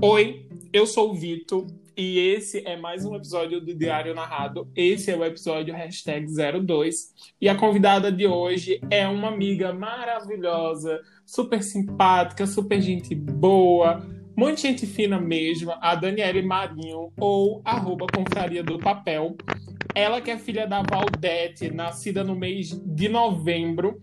Oi, eu sou o Vitor e esse é mais um episódio do Diário Narrado. Esse é o episódio hashtag 02 e a convidada de hoje é uma amiga maravilhosa, super simpática, super gente boa, muito gente fina mesmo, a Daniele Marinho, ou arroba Confraria do Papel. Ela que é filha da Valdete, nascida no mês de novembro,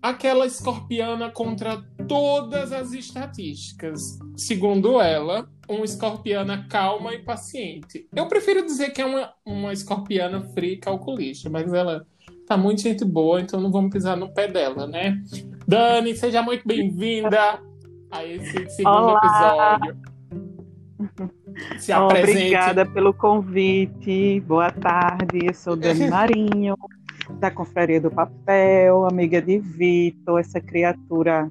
aquela escorpiana contra todas as estatísticas. Segundo ela, uma escorpiana calma e paciente. Eu prefiro dizer que é uma, uma escorpiana fria e calculista, mas ela tá muito gente boa, então não vamos pisar no pé dela, né? Dani, seja muito bem-vinda a esse segundo Olá. episódio. Se apresente. Obrigada pelo convite. Boa tarde. Eu sou Dani Marinho, da Confraria do Papel, amiga de Vitor, essa criatura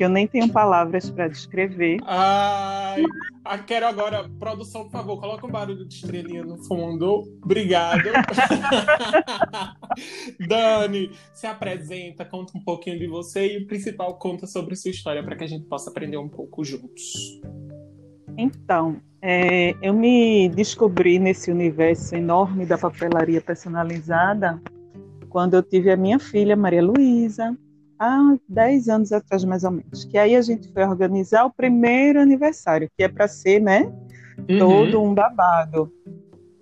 que eu nem tenho palavras para descrever. Ai, ah, quero agora, produção, por favor, coloca um barulho de estrelinha no fundo. Obrigado. Dani, se apresenta, conta um pouquinho de você e o principal, conta sobre sua história para que a gente possa aprender um pouco juntos. Então, é, eu me descobri nesse universo enorme da papelaria personalizada quando eu tive a minha filha, Maria Luísa, há 10 anos atrás, mais ou menos. Que aí a gente foi organizar o primeiro aniversário, que é para ser, né? Uhum. Todo um babado.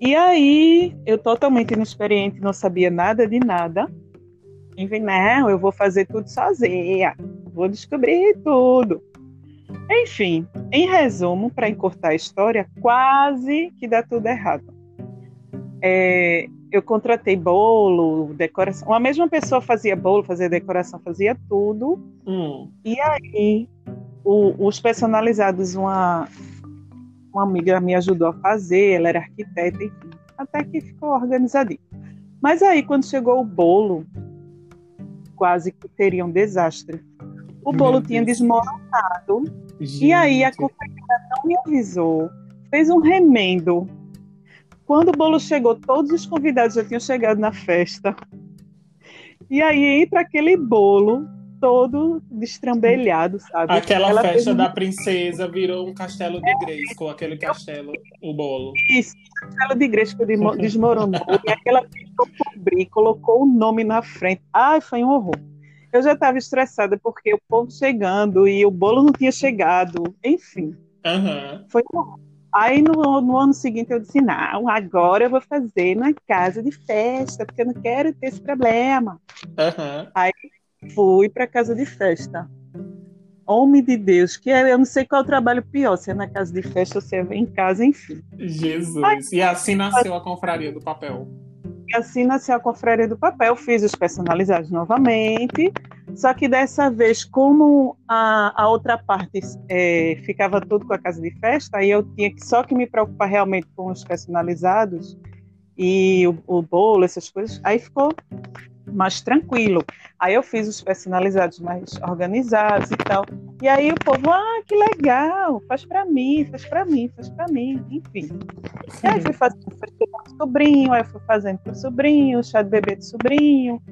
E aí, eu totalmente inexperiente, não sabia nada de nada. Enfim, não, eu vou fazer tudo sozinha, vou descobrir tudo. Enfim, em resumo, para encurtar a história, quase que dá tudo errado. É, eu contratei bolo, decoração. A mesma pessoa fazia bolo, fazia decoração, fazia tudo. Hum. E aí, o, os personalizados, uma, uma amiga me ajudou a fazer, ela era arquiteta, enfim, até que ficou organizadinho. Mas aí, quando chegou o bolo, quase que teria um desastre. O bolo tinha desmoronado, Gente. e aí a confeiteira não me avisou, fez um remendo. Quando o bolo chegou, todos os convidados já tinham chegado na festa. E aí entra aquele bolo todo destrambelhado, sabe? Aquela Ela festa um- da princesa virou um castelo de com aquele castelo, o bolo. Isso, castelo de demo- desmoronou. e aquela tentou cobrir, colocou o nome na frente. Ai, foi um horror. Eu já estava estressada porque o povo chegando e o bolo não tinha chegado. Enfim, Aham. foi um horror. Aí no, no ano seguinte eu disse: não, agora eu vou fazer na casa de festa, porque eu não quero ter esse problema. Aham. Fui para casa de festa. Homem de Deus, que é, eu não sei qual é o trabalho pior, se é na casa de festa ou se é em casa, enfim. Jesus. E assim nasceu a confraria do papel. E assim nasceu a Confraria do Papel. Fiz os personalizados novamente, só que dessa vez, como a, a outra parte é, ficava tudo com a casa de festa, aí eu tinha que, só que me preocupar realmente com os personalizados e o, o bolo, essas coisas, aí ficou mais tranquilo. Aí eu fiz os personalizados mais organizados e tal. E aí o povo, ah, que legal, faz para mim, faz para mim, faz para mim, enfim. E aí fui fazendo para sobrinho, aí fui fazendo para o sobrinho, chá de bebê de sobrinho,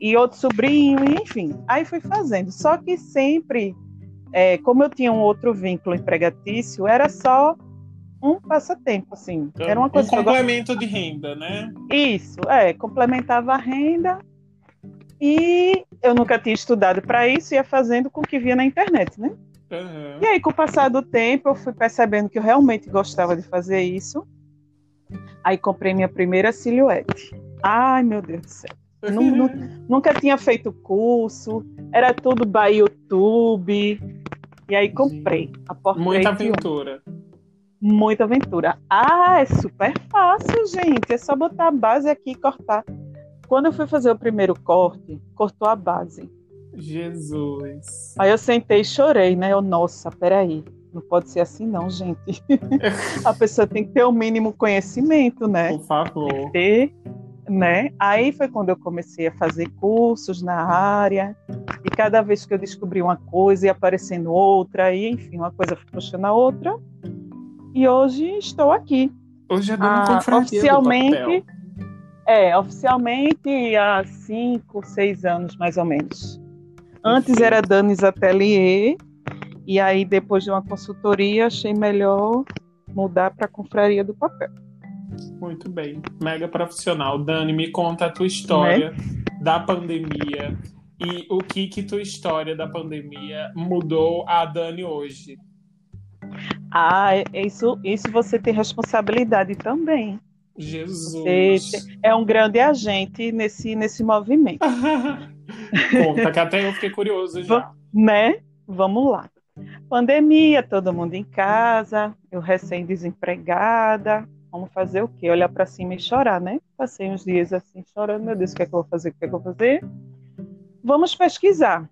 e, outro sobrinho, e enfim. Aí fui fazendo. Só que sempre, é, como eu tinha um outro vínculo empregatício, era só um passatempo, assim. Era uma coisa um complemento de renda, né? Isso, é, complementava a renda e eu nunca tinha estudado para isso, ia fazendo com o que via na internet, né? Aham. E aí, com o passar do tempo, eu fui percebendo que eu realmente gostava de fazer isso. Aí comprei minha primeira silhuete. Ai, meu Deus do céu. Nu- nu- nunca tinha feito curso, era tudo by YouTube. E aí comprei a portrait Muita aventura. Muita aventura. Ah, é super fácil, gente. É só botar a base aqui e cortar. Quando eu fui fazer o primeiro corte, cortou a base. Jesus. Aí eu sentei e chorei, né? Eu, nossa, peraí. Não pode ser assim, não, gente. a pessoa tem que ter o mínimo conhecimento, né? Por favor. ter, né? Aí foi quando eu comecei a fazer cursos na área, e cada vez que eu descobri uma coisa ia aparecendo outra, e enfim, uma coisa foi puxando a outra. E hoje estou aqui. Hoje é dona Ah, confraria oficialmente, do papel. é, oficialmente há cinco, seis anos mais ou menos. Antes era Danis Atelier E aí, depois de uma consultoria, achei melhor mudar para a confraria do papel. Muito bem, mega profissional. Dani, me conta a tua história né? da pandemia e o que que tua história da pandemia mudou a Dani hoje. Ah, isso, isso você tem responsabilidade também. Jesus. é um grande agente nesse, nesse movimento. Conta, que até eu fiquei curioso já. Né? Vamos lá. Pandemia, todo mundo em casa, eu recém-desempregada. Vamos fazer o quê? Olhar para cima e chorar, né? Passei uns dias assim chorando, meu Deus, o que é que eu vou fazer? O que é que eu vou fazer? Vamos pesquisar.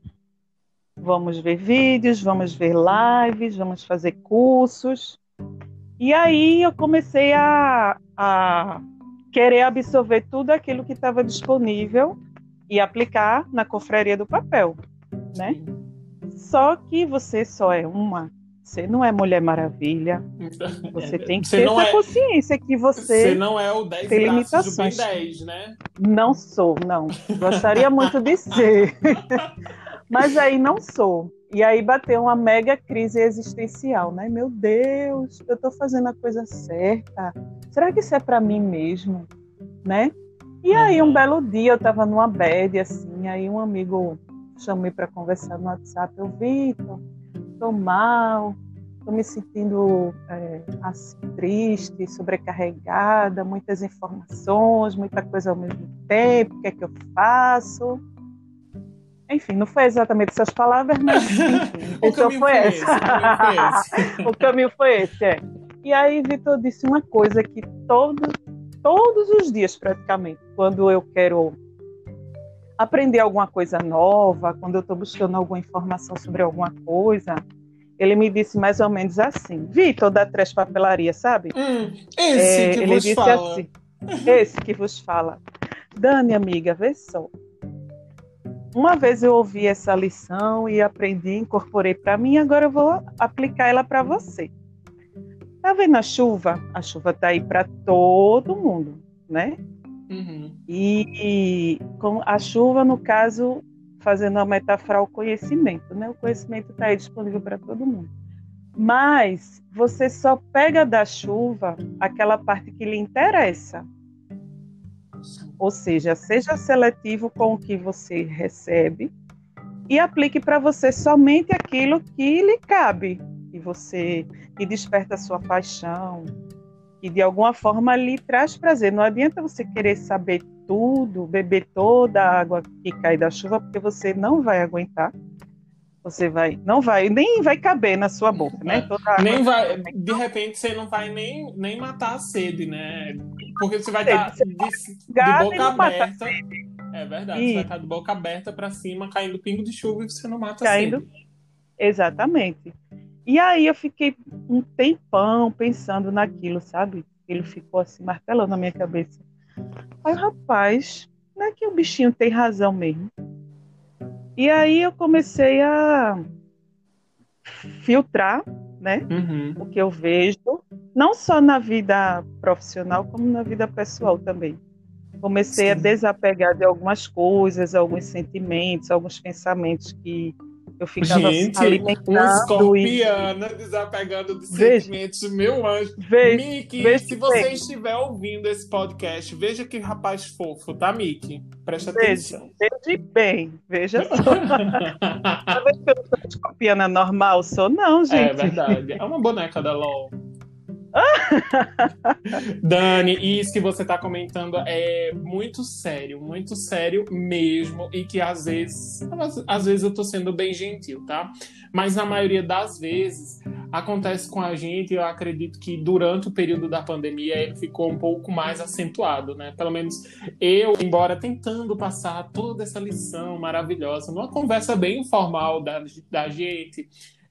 Vamos ver vídeos, vamos ver lives, vamos fazer cursos. E aí eu comecei a, a querer absorver tudo aquilo que estava disponível e aplicar na confraria do papel, né? Só que você só é uma. Você não é Mulher Maravilha. Você tem que você ter essa é... consciência que você. Você não é o 10 tem limitações. do Ben 10, né? Não sou, não. Gostaria muito de ser. Mas aí não sou. E aí bateu uma mega crise existencial, né? Meu Deus, eu estou fazendo a coisa certa. Será que isso é para mim mesmo, né? E aí um uhum. belo dia eu estava numa bed assim, aí um amigo chamei para conversar no WhatsApp, eu Vitor, tô mal, tô me sentindo é, assim, triste, sobrecarregada, muitas informações, muita coisa ao mesmo tempo, o que é que eu faço? Enfim, não foi exatamente essas palavras, mas enfim, o caminho foi, esse, essa. o caminho foi esse, é. E aí Vitor disse uma coisa que todo, todos os dias praticamente, quando eu quero aprender alguma coisa nova, quando eu estou buscando alguma informação sobre alguma coisa, ele me disse mais ou menos assim, Vitor da Três Papelaria, sabe? Hum, esse é, que ele vos disse fala. assim, esse que vos fala. Dani, amiga, vê só. Uma vez eu ouvi essa lição e aprendi, incorporei para mim, agora eu vou aplicar ela para você. Tá vendo a chuva? A chuva tá aí para todo mundo, né? Uhum. E, com a chuva, no caso, fazendo a metáfora ao conhecimento, né? O conhecimento está aí disponível para todo mundo. Mas você só pega da chuva aquela parte que lhe interessa. Ou seja, seja seletivo com o que você recebe e aplique para você somente aquilo que lhe cabe, que você que desperta a sua paixão, que de alguma forma lhe traz prazer. Não adianta você querer saber tudo, beber toda a água que cai da chuva, porque você não vai aguentar. Você vai, não vai, nem vai caber na sua boca, né? É. nem vai, de repente você não vai nem, nem matar a sede, né? Porque você vai estar tá de, de, boca aberta. É verdade, e... você vai estar tá de boca aberta para cima, caindo pingo de chuva e você não mata caindo... a sede. Exatamente. E aí eu fiquei um tempão pensando naquilo, sabe? Ele ficou assim, martelando na minha cabeça. Aí, rapaz, não é que o bichinho tem razão mesmo. E aí eu comecei a filtrar, né? Uhum. O que eu vejo, não só na vida profissional, como na vida pessoal também. Comecei Sim. a desapegar de algumas coisas, alguns sentimentos, alguns pensamentos que eu ficava Gente, alimentando. Um escorpiana e... desapegando de veja, sentimentos, meu anjo. Veja, Mickey, veja se você bem. estiver ouvindo esse podcast, veja que rapaz fofo, tá, Mickey? Presta veja, atenção. Veja bem, veja só. Talvez que eu sou escorpiana normal, sou não, é gente. É verdade. É uma boneca da LOL. Dani, isso que você está comentando é muito sério, muito sério mesmo, e que às vezes, às vezes eu estou sendo bem gentil, tá? Mas na maioria das vezes acontece com a gente, eu acredito que durante o período da pandemia ele ficou um pouco mais acentuado, né? Pelo menos eu, embora tentando passar toda essa lição maravilhosa, numa conversa bem informal da, da gente,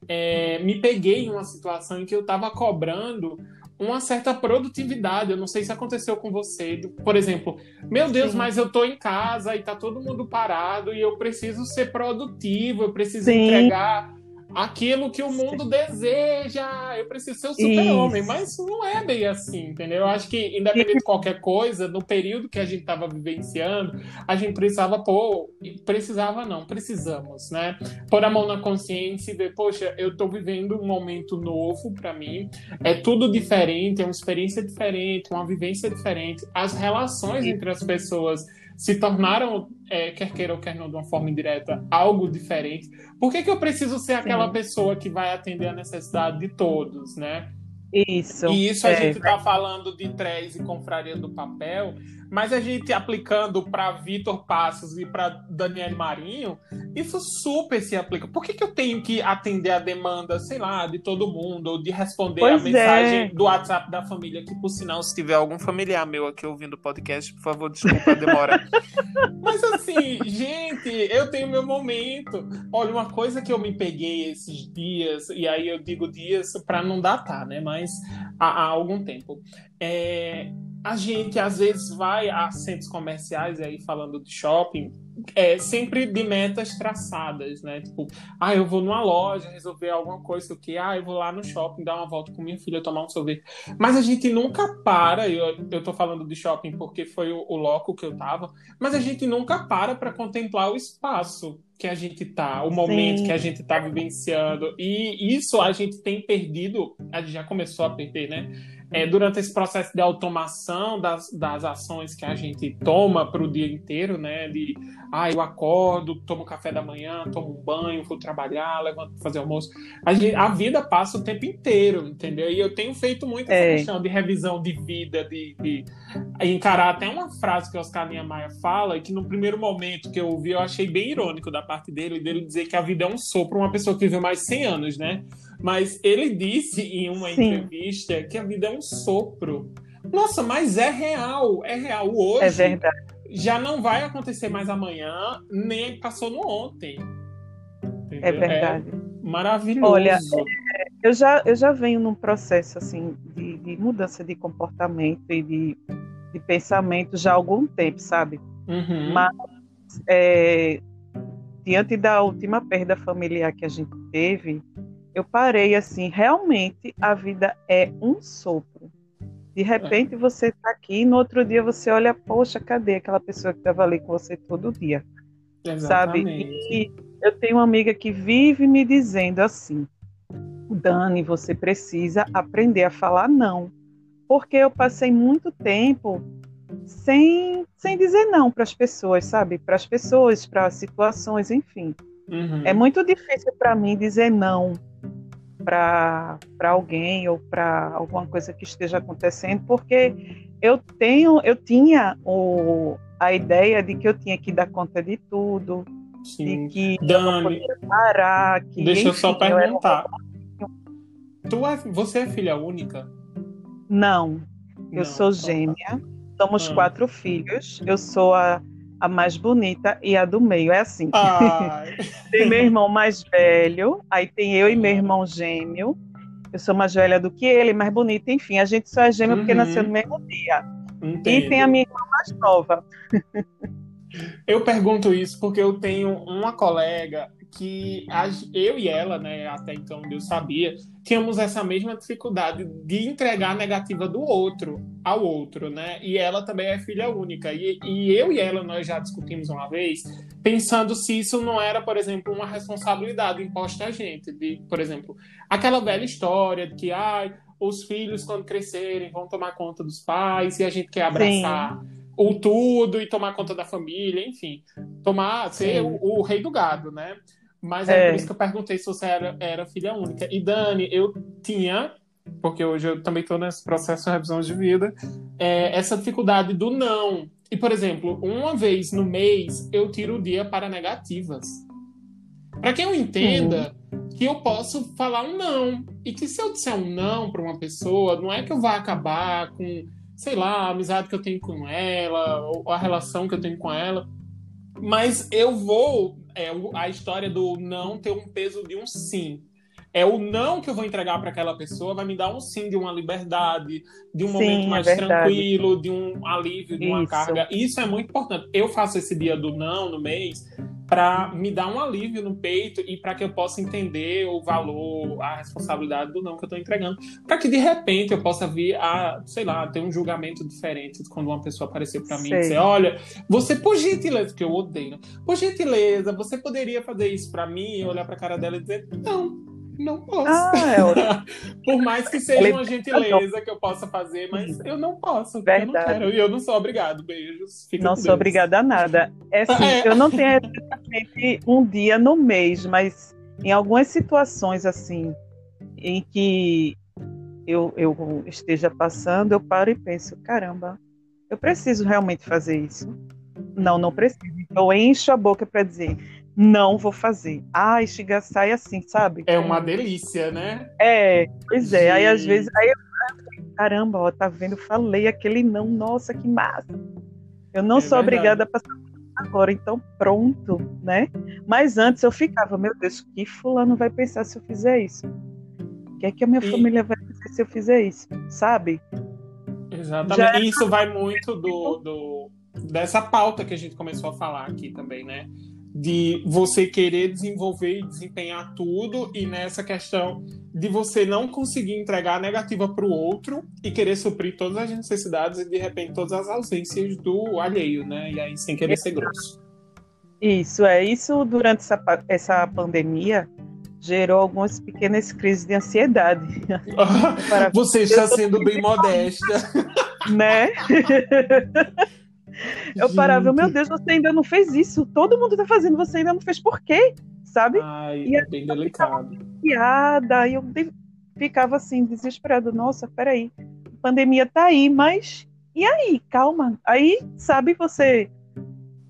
é, me peguei em uma situação em que eu estava cobrando uma certa produtividade. Eu não sei se aconteceu com você. Por exemplo, meu Deus, Sim. mas eu estou em casa e está todo mundo parado e eu preciso ser produtivo, eu preciso Sim. entregar aquilo que o mundo deseja. Eu preciso ser o super-homem, mas não é bem assim, entendeu? Eu acho que, independente de qualquer coisa, no período que a gente estava vivenciando, a gente precisava pôr, precisava não, precisamos, né? Pôr a mão na consciência e ver, poxa, eu estou vivendo um momento novo para mim, é tudo diferente, é uma experiência diferente, uma vivência diferente, as relações entre as pessoas se tornaram, é, quer queira ou quer não, de uma forma indireta, algo diferente. Por que, que eu preciso ser aquela Sim. pessoa que vai atender a necessidade de todos, né? Isso. E isso a é, gente está falando de três e confraria do papel, mas a gente aplicando para Vitor Passos e para Daniel Marinho, isso super se aplica. Por que, que eu tenho que atender a demanda, sei lá, de todo mundo, ou de responder pois a mensagem é. do WhatsApp da família? Que, por sinal, se tiver algum familiar meu aqui ouvindo o podcast, por favor, desculpa a demora. mas assim, gente, eu tenho meu momento. Olha, uma coisa que eu me peguei esses dias, e aí eu digo dias para não datar, né? Mas há, há algum tempo. É, a gente às vezes vai a centros comerciais aí falando de shopping é sempre de metas traçadas, né? Tipo, ah, eu vou numa loja resolver alguma coisa, que ah, eu vou lá no shopping dar uma volta com minha filha tomar um sorvete. Mas a gente nunca para, eu, eu tô falando de shopping porque foi o, o loco que eu tava, mas a gente nunca para para contemplar o espaço que a gente tá, o momento Sim. que a gente tá vivenciando. E isso a gente tem perdido, a gente já começou a perder, né? É, durante esse processo de automação das, das ações que a gente toma para o dia inteiro, né? De, ah, eu acordo, tomo café da manhã, tomo um banho, vou trabalhar, levanto fazer almoço. A, gente, a, vida passa o tempo inteiro, entendeu? E eu tenho feito muito essa é. questão de revisão de vida, de, de, encarar até uma frase que o Oscar Niemeyer fala, e que no primeiro momento que eu ouvi, eu achei bem irônico da parte dele, dele dizer que a vida é um sopro, uma pessoa que viveu mais de 100 anos, né? Mas ele disse em uma Sim. entrevista que a vida é um sopro. Nossa, mas é real, é real. Hoje é verdade. já não vai acontecer mais amanhã, nem passou no ontem. Entendeu? É verdade. É maravilhoso. Olha, é, eu já, eu já venho num processo assim de, de mudança de comportamento e de, de, pensamento já há algum tempo, sabe? Uhum. Mas é, diante da última perda familiar que a gente teve, eu parei assim, realmente a vida é um sopro. De repente é. você está aqui e no outro dia você olha, poxa, cadê aquela pessoa que estava ali com você todo dia? Exatamente. Sabe? E eu tenho uma amiga que vive me dizendo assim: Dani, você precisa aprender a falar não. Porque eu passei muito tempo sem, sem dizer não para as pessoas, sabe? Para as pessoas, para situações, enfim. Uhum. É muito difícil para mim dizer não para alguém ou para alguma coisa que esteja acontecendo, porque eu tenho, eu tinha o, a ideia de que eu tinha que dar conta de tudo, Sim. de que Dani, eu parar, que, deixa enfim, eu só perguntar. Eu tu é, você é filha única? Não, eu Não, sou gêmea. Somos ah. quatro filhos. Eu sou a a mais bonita e a do meio. É assim. tem meu irmão mais velho, aí tem eu e meu irmão gêmeo. Eu sou mais velha do que ele, mais bonita. Enfim, a gente só é gêmeo uhum. porque nasceu no mesmo dia. Entendo. E tem a minha irmã mais nova. Eu pergunto isso porque eu tenho uma colega que eu e ela, né, até então eu sabia, tínhamos essa mesma dificuldade de entregar a negativa do outro ao outro, né? E ela também é filha única. E, e eu e ela, nós já discutimos uma vez, pensando se isso não era, por exemplo, uma responsabilidade imposta a gente. De, por exemplo, aquela velha história de que, ai, os filhos, quando crescerem, vão tomar conta dos pais e a gente quer abraçar. Sim o tudo e tomar conta da família, enfim, tomar ser o, o, rei do gado, né? Mas é, é, por isso que eu perguntei se você era, era filha única. E Dani, eu tinha, porque hoje eu também estou nesse processo de revisão de vida, é, essa dificuldade do não. E, por exemplo, uma vez no mês eu tiro o dia para negativas. Para que eu entenda uhum. que eu posso falar um não. E que se eu disser um não para uma pessoa, não é que eu vá acabar com, sei lá, a amizade que eu tenho com ela, ou a relação que eu tenho com ela. Mas eu vou é, a história do não ter um peso de um sim. É o não que eu vou entregar para aquela pessoa vai me dar um sim de uma liberdade, de um Sim, momento é mais verdade. tranquilo, de um alívio, de uma Isso. carga. Isso é muito importante. Eu faço esse dia do não no mês para me dar um alívio no peito e para que eu possa entender o valor, a responsabilidade do não que eu estou entregando, para que de repente eu possa vir a, sei lá, ter um julgamento diferente quando uma pessoa aparecer para mim e Sei. dizer, olha, você por gentileza, que eu odeio, por gentileza, você poderia fazer isso para mim, e olhar para a cara dela e dizer, não, não posso. Ah, é. Por mais que seja uma gentileza que eu possa fazer, mas eu não posso, porque eu não Verdade. quero. E eu não sou obrigado. Beijos. Fica Não sou Deus. obrigada a nada. É assim, É. eu não tenho exatamente um dia no mês, mas em algumas situações assim, em que eu, eu esteja passando, eu paro e penso, caramba, eu preciso realmente fazer isso? Não, não preciso. Eu encho a boca para dizer, não vou fazer. Ah, sai assim, sabe? É uma delícia, né? É, pois é. Aí às vezes, aí eu, caramba, ó, tá vendo? Falei aquele não, nossa, que massa. Eu não É sou verdade. obrigada a passar agora, então pronto, né? Mas antes eu ficava, meu Deus, o que fulano vai pensar se eu fizer isso? O que é que a minha E- família vai dizer se eu fizer isso? Sabe? Exatamente. Já- isso vai muito do, do- dessa pauta que a gente começou a falar aqui também, né? De você querer desenvolver e desempenhar tudo, e nessa questão de você não conseguir entregar a negativa para o outro e querer suprir todas as necessidades e de repente todas as ausências do alheio, né? E aí sem querer ser grosso. Isso, é. Isso durante essa, essa pandemia gerou algumas pequenas crises de ansiedade. Você está sendo bem modesta. né? Eu parava, meu Deus, você ainda não fez isso. Todo mundo tá fazendo, você ainda não fez por quê? Sabe? Ai, E é bem delicado. Piada. Aí eu ficava assim, desesperada. Nossa, peraí. A pandemia tá aí, mas. E aí? Calma. Aí, sabe, você.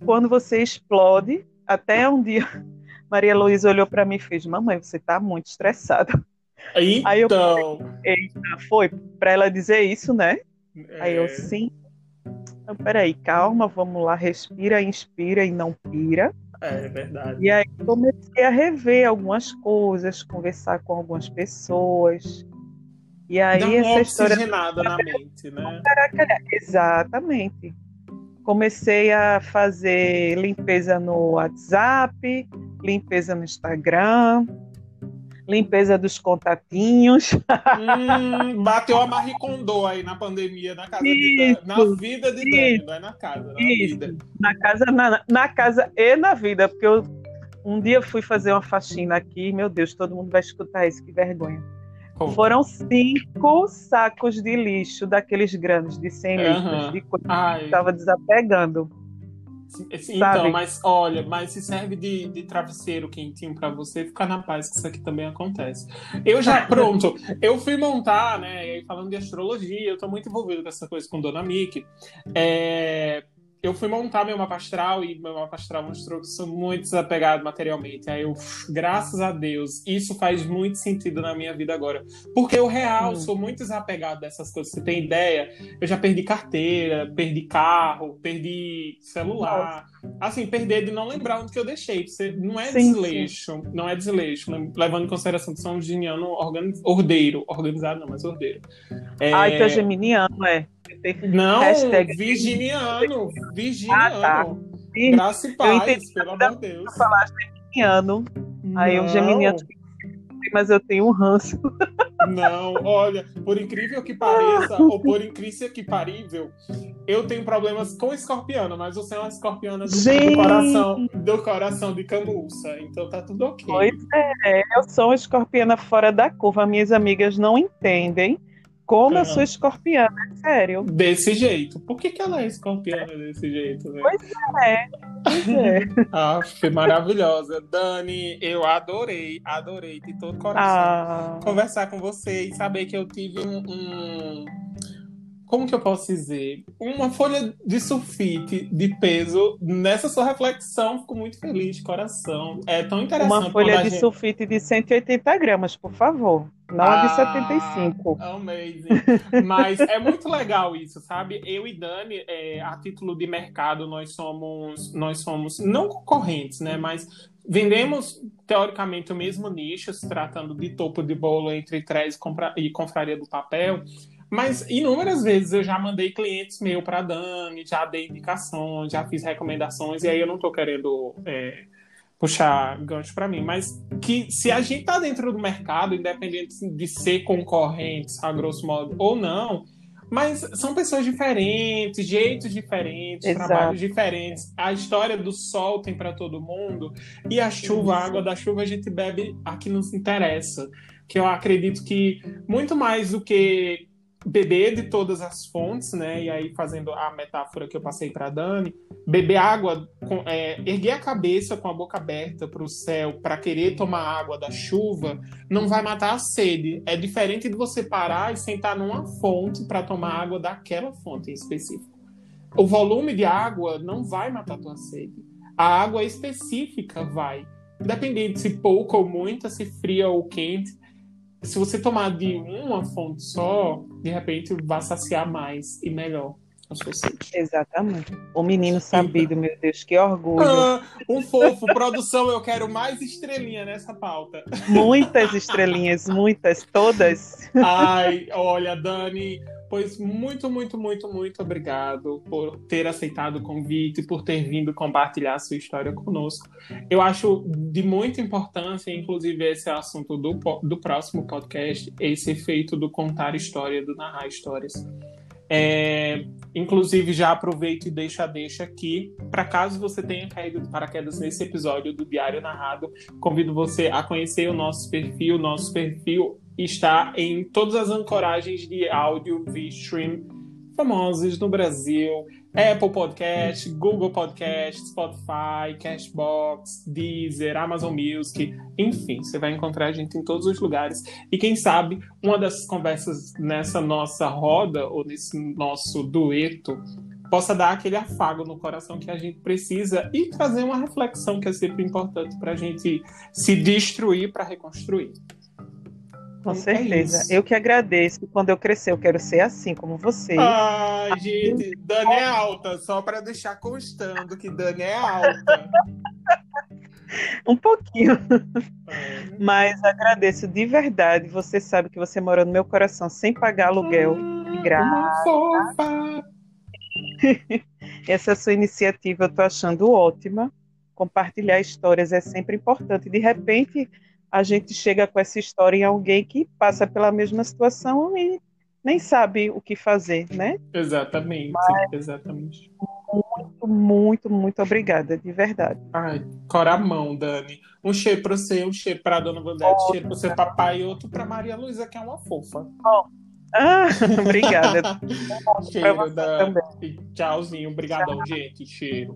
Quando você explode, até um dia. Maria Luísa olhou para mim e fez: Mamãe, você tá muito estressada. Aí eu- Então, Foi para ela dizer isso, né? Aí eu, é, sim. Então, peraí, calma, vamos lá, respira, inspira e não pira. é verdade. E aí comecei a rever algumas coisas, conversar com algumas pessoas. E aí Dá uma essa história. na mente, né? Exatamente. Comecei a fazer limpeza no WhatsApp, limpeza no Instagram, limpeza dos contatinhos. Hum, bateu a Marie Kondo aí na pandemia, na casa de Isso, Dan- na vida de Dani, isso, não é na casa, na isso. vida. Na casa, na, na casa e na vida, porque eu um dia fui fazer uma faxina aqui, meu Deus, todo mundo vai escutar isso, que vergonha. Pô, Foram cinco sacos de lixo, daqueles grandes, de 100 Aham. litros, de coisa que estava desapegando. Sim, então, mas olha, mas se serve de, de travesseiro quentinho pra você, fica na paz que isso aqui também acontece. Eu já, pronto, eu fui montar, né, falando de astrologia, eu tô muito envolvido com essa coisa com Dona Miki. É, eu fui montar meu mapa astral e meu mapa astral mostrou que sou muito desapegado materialmente. Aí eu, graças a Deus, isso faz muito sentido na minha vida agora. Porque eu real Hum. sou muito desapegado dessas coisas. Você tem ideia? Eu já perdi carteira, perdi carro, perdi celular. Assim, perder de não lembrar onde que eu deixei. Você, não é Sim, desleixo, não é desleixo, levando em consideração que sou um virginiano organiz, ordeiro. Organizado não, mas ordeiro. É, Ai, tu é geminiano, é. Não, Hashtag- virginiano. Virginiano. Ah, tá. Graça e paz, entendi. pelo amor de Deus. falar geminiano, aí um Não. geminiano, mas eu tenho um ranço. Não, olha, por incrível que pareça, ou por incrível que parível, eu tenho problemas com escorpiana, mas você é uma escorpiana do, do coração, do coração de camuça, então tá tudo ok. Pois é, eu sou uma escorpiana fora da curva. Minhas amigas não entendem como eu sou escorpiana, é sério. Desse jeito. Por que, que ela é escorpiana desse jeito, né? Pois é, pois é. Ah, foi maravilhosa. Dani, eu adorei, adorei de todo coração. Ah, conversar com você e saber que eu tive um, um, como que eu posso dizer? Uma folha de sulfite de peso nessa sua reflexão. Fico muito feliz de coração. É tão interessante. Uma folha de gente... sulfite de 180 gramas, por favor. Não ah, a de 75. Amazing. Mas é muito legal isso, sabe? Eu e Dani, é, a título de mercado, nós somos, nós somos não concorrentes, né? Mas vendemos teoricamente o mesmo nicho, se tratando de topo de bolo entre três e confraria do papel. Mas inúmeras vezes eu já mandei clientes meu para Dani, já dei indicações, já fiz recomendações, e aí eu não estou querendo é, puxar gancho para mim, mas que se a gente está dentro do mercado, independente de ser concorrentes, a grosso modo, ou não, mas são pessoas diferentes, jeitos diferentes, Exato. trabalhos diferentes. A história do sol tem para todo mundo e a chuva, a água da chuva a gente bebe a que nos interessa. Que eu acredito que muito mais do que beber de todas as fontes, né? E aí, fazendo a metáfora que eu passei para Dani, beber água, com, é, erguer a cabeça com a boca aberta para o céu para querer tomar água da chuva, não vai matar a sede. É diferente de você parar e sentar numa fonte para tomar água daquela fonte em específico. O volume de água não vai matar a tua sede. A água específica vai. Independente se pouco ou muita, se fria ou quente, se você tomar de uma fonte só, de repente vai saciar mais e melhor a sua sede. Exatamente. O menino sabido, meu Deus, que orgulho. Ah, um fofo, produção, eu quero mais estrelinha nessa pauta. Muitas estrelinhas, muitas, todas. Ai, olha, Dani, Pois muito, muito, muito, muito obrigado por ter aceitado o convite, por ter vindo compartilhar a sua história conosco. Eu acho de muita importância, inclusive, esse assunto do, do próximo podcast, esse efeito do contar história, do narrar histórias. É, inclusive, já aproveito e deixo a deixa aqui. Para caso você tenha caído de paraquedas nesse episódio do Diário Narrado, convido você a conhecer o nosso perfil. Nosso perfil está em todas as ancoragens de áudio via stream famosas no Brasil. Apple Podcast, Google Podcast, Spotify, Cashbox, Deezer, Amazon Music, enfim, você vai encontrar a gente em todos os lugares. E quem sabe, uma dessas conversas nessa nossa roda, ou nesse nosso dueto, possa dar aquele afago no coração que a gente precisa e trazer uma reflexão que é sempre importante para a gente se destruir para reconstruir. Com é certeza. É eu que agradeço. Quando eu crescer, eu quero ser assim como você. Ai, gente, Dani é alta, só para deixar constando que Dani é alta. um pouquinho. É. Mas agradeço de verdade. Você sabe que você morou no meu coração sem pagar aluguel. Ah, graça. Fofa. Essa sua iniciativa eu tô achando ótima. Compartilhar histórias é sempre importante. De repente, a gente chega com essa história em alguém que passa pela mesma situação e nem sabe o que fazer, né? Exatamente, Mas, exatamente. Muito, muito, muito obrigada, de verdade. Ai, coramão, Dani. Um cheiro para você, um cheiro para dona Vandete, um cheiro para você, papai, e outro para Maria Luísa, que é uma fofa. Oh. Ah, obrigada. cheiro, Dani. Tchauzinho, obrigadão, Tchau. gente. Cheiro.